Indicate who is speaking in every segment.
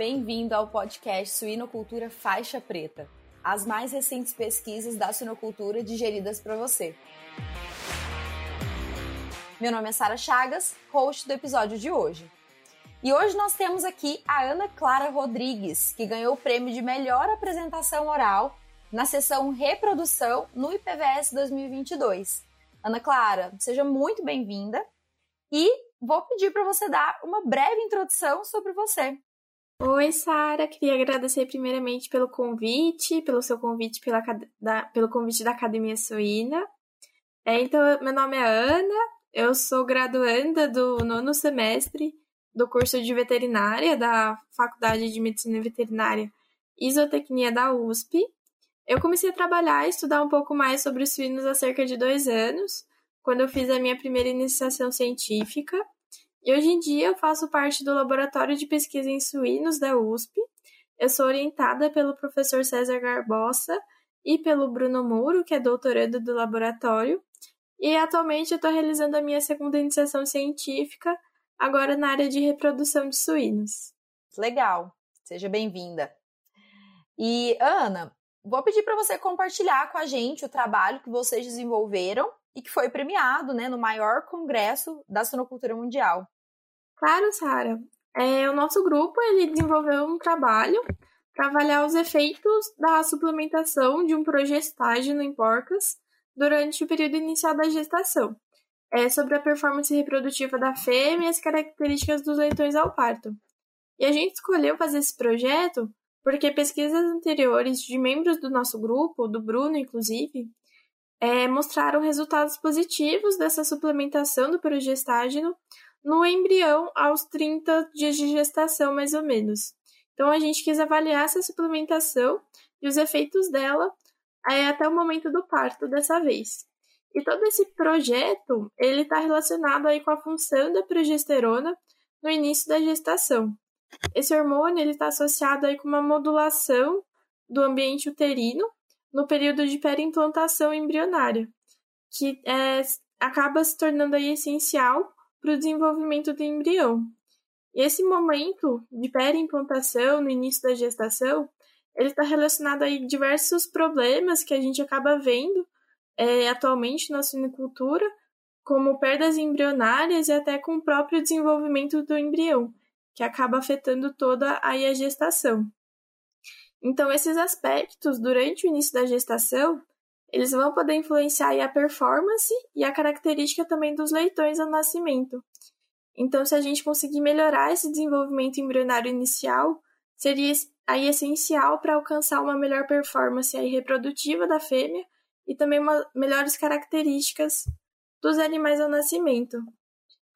Speaker 1: Bem-vindo ao podcast Suinocultura Faixa Preta, as mais recentes pesquisas da suinocultura digeridas para você. Meu nome é Sara Chagas, host do episódio de hoje. E hoje nós temos aqui a Ana Clara Rodrigues, que ganhou o prêmio de melhor apresentação oral na sessão Reprodução no IPVS 2022. Ana Clara, seja muito bem-vinda e vou pedir para você dar uma breve introdução sobre você.
Speaker 2: Oi, Sara. Queria agradecer primeiramente pelo convite, pelo seu convite, pela, da, pelo convite da Academia Suína. É, então, meu nome é Ana, eu sou graduanda do nono semestre do curso de veterinária da Faculdade de Medicina Veterinária e Isotecnia da USP. Eu comecei a trabalhar e estudar um pouco mais sobre os suínos há cerca de dois anos, quando eu fiz a minha primeira iniciação científica. E hoje em dia eu faço parte do Laboratório de Pesquisa em Suínos da USP. Eu sou orientada pelo professor César Garbosa e pelo Bruno Muro, que é doutorando do laboratório. E atualmente eu estou realizando a minha segunda iniciação científica, agora na área de reprodução de suínos.
Speaker 1: Legal, seja bem-vinda. E Ana, vou pedir para você compartilhar com a gente o trabalho que vocês desenvolveram e que foi premiado né, no maior congresso da sonocultura mundial.
Speaker 2: Claro, Sara. É, o nosso grupo ele desenvolveu um trabalho para avaliar os efeitos da suplementação de um progestágeno em porcas durante o período inicial da gestação, é, sobre a performance reprodutiva da fêmea e as características dos leitões ao parto. E a gente escolheu fazer esse projeto porque pesquisas anteriores de membros do nosso grupo, do Bruno inclusive, é, mostraram resultados positivos dessa suplementação do progestágeno no embrião aos 30 dias de gestação, mais ou menos. Então, a gente quis avaliar essa suplementação e os efeitos dela é, até o momento do parto dessa vez. E todo esse projeto, ele está relacionado aí com a função da progesterona no início da gestação. Esse hormônio ele está associado aí com uma modulação do ambiente uterino no período de perimplantação embrionária, que é, acaba se tornando aí essencial para o desenvolvimento do embrião. E esse momento de perimplantação, no início da gestação, ele está relacionado a diversos problemas que a gente acaba vendo é, atualmente na suinicultura, como perdas embrionárias e até com o próprio desenvolvimento do embrião, que acaba afetando toda aí a gestação. Então, esses aspectos, durante o início da gestação, eles vão poder influenciar a performance e a característica também dos leitões ao nascimento. Então, se a gente conseguir melhorar esse desenvolvimento embrionário inicial, seria aí essencial para alcançar uma melhor performance aí reprodutiva da fêmea e também uma, melhores características dos animais ao nascimento.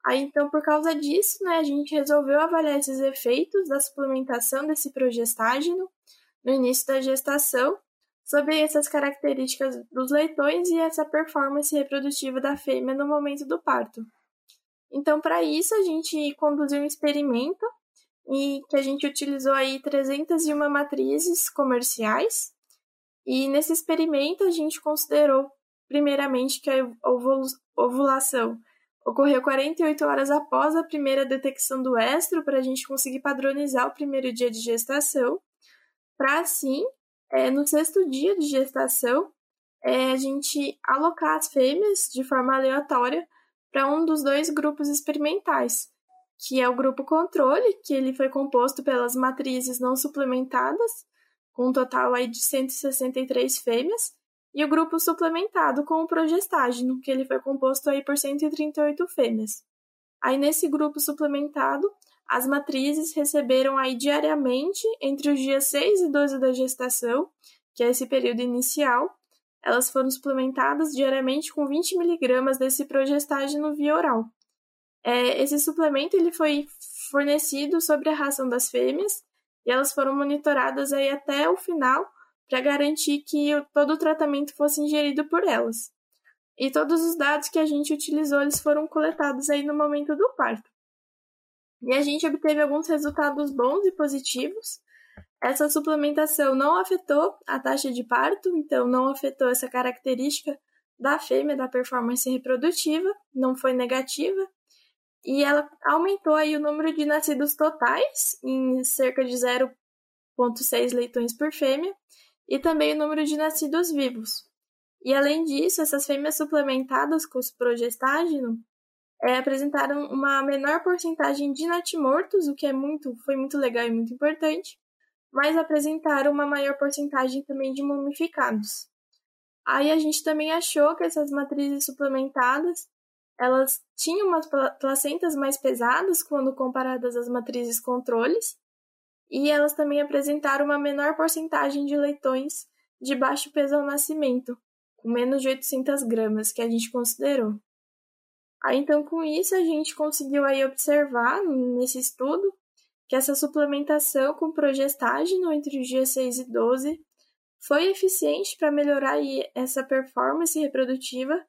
Speaker 2: Aí, então, por causa disso, né, a gente resolveu avaliar esses efeitos da suplementação desse progestágeno no início da gestação sobre essas características dos leitões e essa performance reprodutiva da fêmea no momento do parto. Então, para isso, a gente conduziu um experimento e que a gente utilizou aí 301 matrizes comerciais. E nesse experimento a gente considerou primeiramente que a ovulação ocorreu 48 horas após a primeira detecção do estro para a gente conseguir padronizar o primeiro dia de gestação para assim, é, no sexto dia de gestação, é, a gente alocar as fêmeas de forma aleatória para um dos dois grupos experimentais, que é o grupo controle, que ele foi composto pelas matrizes não suplementadas, com um total aí de 163 fêmeas, e o grupo suplementado com o progestágeno, que ele foi composto aí por 138 fêmeas. Aí nesse grupo suplementado, as matrizes receberam aí diariamente, entre os dias 6 e 12 da gestação, que é esse período inicial, elas foram suplementadas diariamente com 20 miligramas desse progestágeno via oral. É, esse suplemento ele foi fornecido sobre a ração das fêmeas e elas foram monitoradas aí até o final para garantir que todo o tratamento fosse ingerido por elas. E todos os dados que a gente utilizou eles foram coletados aí no momento do parto. E a gente obteve alguns resultados bons e positivos. Essa suplementação não afetou a taxa de parto, então não afetou essa característica da fêmea da performance reprodutiva, não foi negativa. e ela aumentou aí o número de nascidos totais em cerca de 0,6 leitões por fêmea e também o número de nascidos vivos. E além disso, essas fêmeas suplementadas com progestágeno é, apresentaram uma menor porcentagem de natimortos, o que é muito, foi muito legal e muito importante, mas apresentaram uma maior porcentagem também de mumificados. Aí a gente também achou que essas matrizes suplementadas elas tinham umas placentas mais pesadas quando comparadas às matrizes controles, e elas também apresentaram uma menor porcentagem de leitões de baixo peso ao nascimento, com menos de 800 gramas, que a gente considerou. Aí, então, com isso, a gente conseguiu aí observar nesse estudo que essa suplementação com progestágeno entre os dias 6 e 12 foi eficiente para melhorar aí essa performance reprodutiva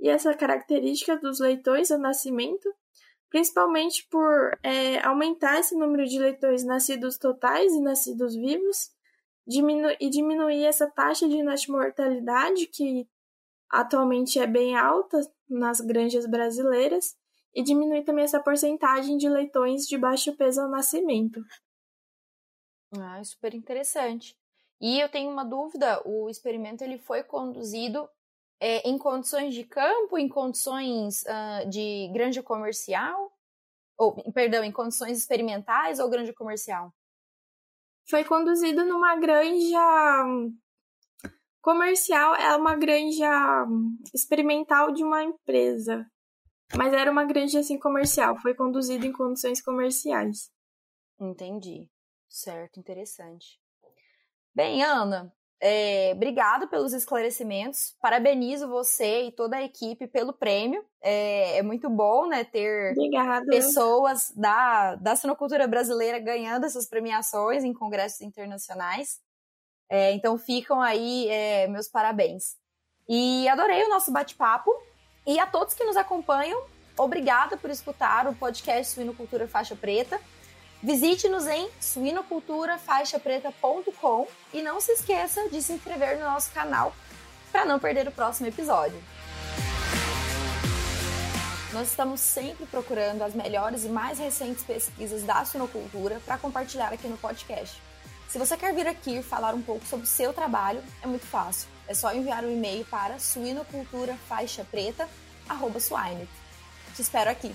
Speaker 2: e essa característica dos leitões ao nascimento, principalmente por é, aumentar esse número de leitões nascidos totais e nascidos vivos, diminu e diminuir essa taxa de natimortalidade, que atualmente é bem alta nas granjas brasileiras, e diminuir também essa porcentagem de leitões de baixo peso ao nascimento.
Speaker 1: Ah, super interessante. E eu tenho uma dúvida, o experimento ele foi conduzido é, em condições de campo, em condições uh, de granja comercial? Ou, perdão, em condições experimentais ou granja comercial?
Speaker 2: Foi conduzido numa granja comercial, é uma granja experimental de uma empresa. Mas era uma granja assim comercial, foi conduzido em condições comerciais.
Speaker 1: Entendi. Certo, interessante. Bem, Ana, é, obrigado pelos esclarecimentos. Parabenizo você e toda a equipe pelo prêmio. É, é muito bom, né, ter
Speaker 2: Obrigada.
Speaker 1: pessoas da, da sinocultura brasileira ganhando essas premiações em congressos internacionais. É, então ficam aí é, meus parabéns. E adorei o nosso bate-papo. E a todos que nos acompanham, obrigada por escutar o podcast Suinocultura Faixa Preta. Visite-nos em suinoculturafaixapreta.com e não se esqueça de se inscrever no nosso canal para não perder o próximo episódio. Nós estamos sempre procurando as melhores e mais recentes pesquisas da suinocultura para compartilhar aqui no podcast. Se você quer vir aqui falar um pouco sobre o seu trabalho, é muito fácil. É só enviar um e-mail para suinoculturafaixapreta.com. Te espero aqui.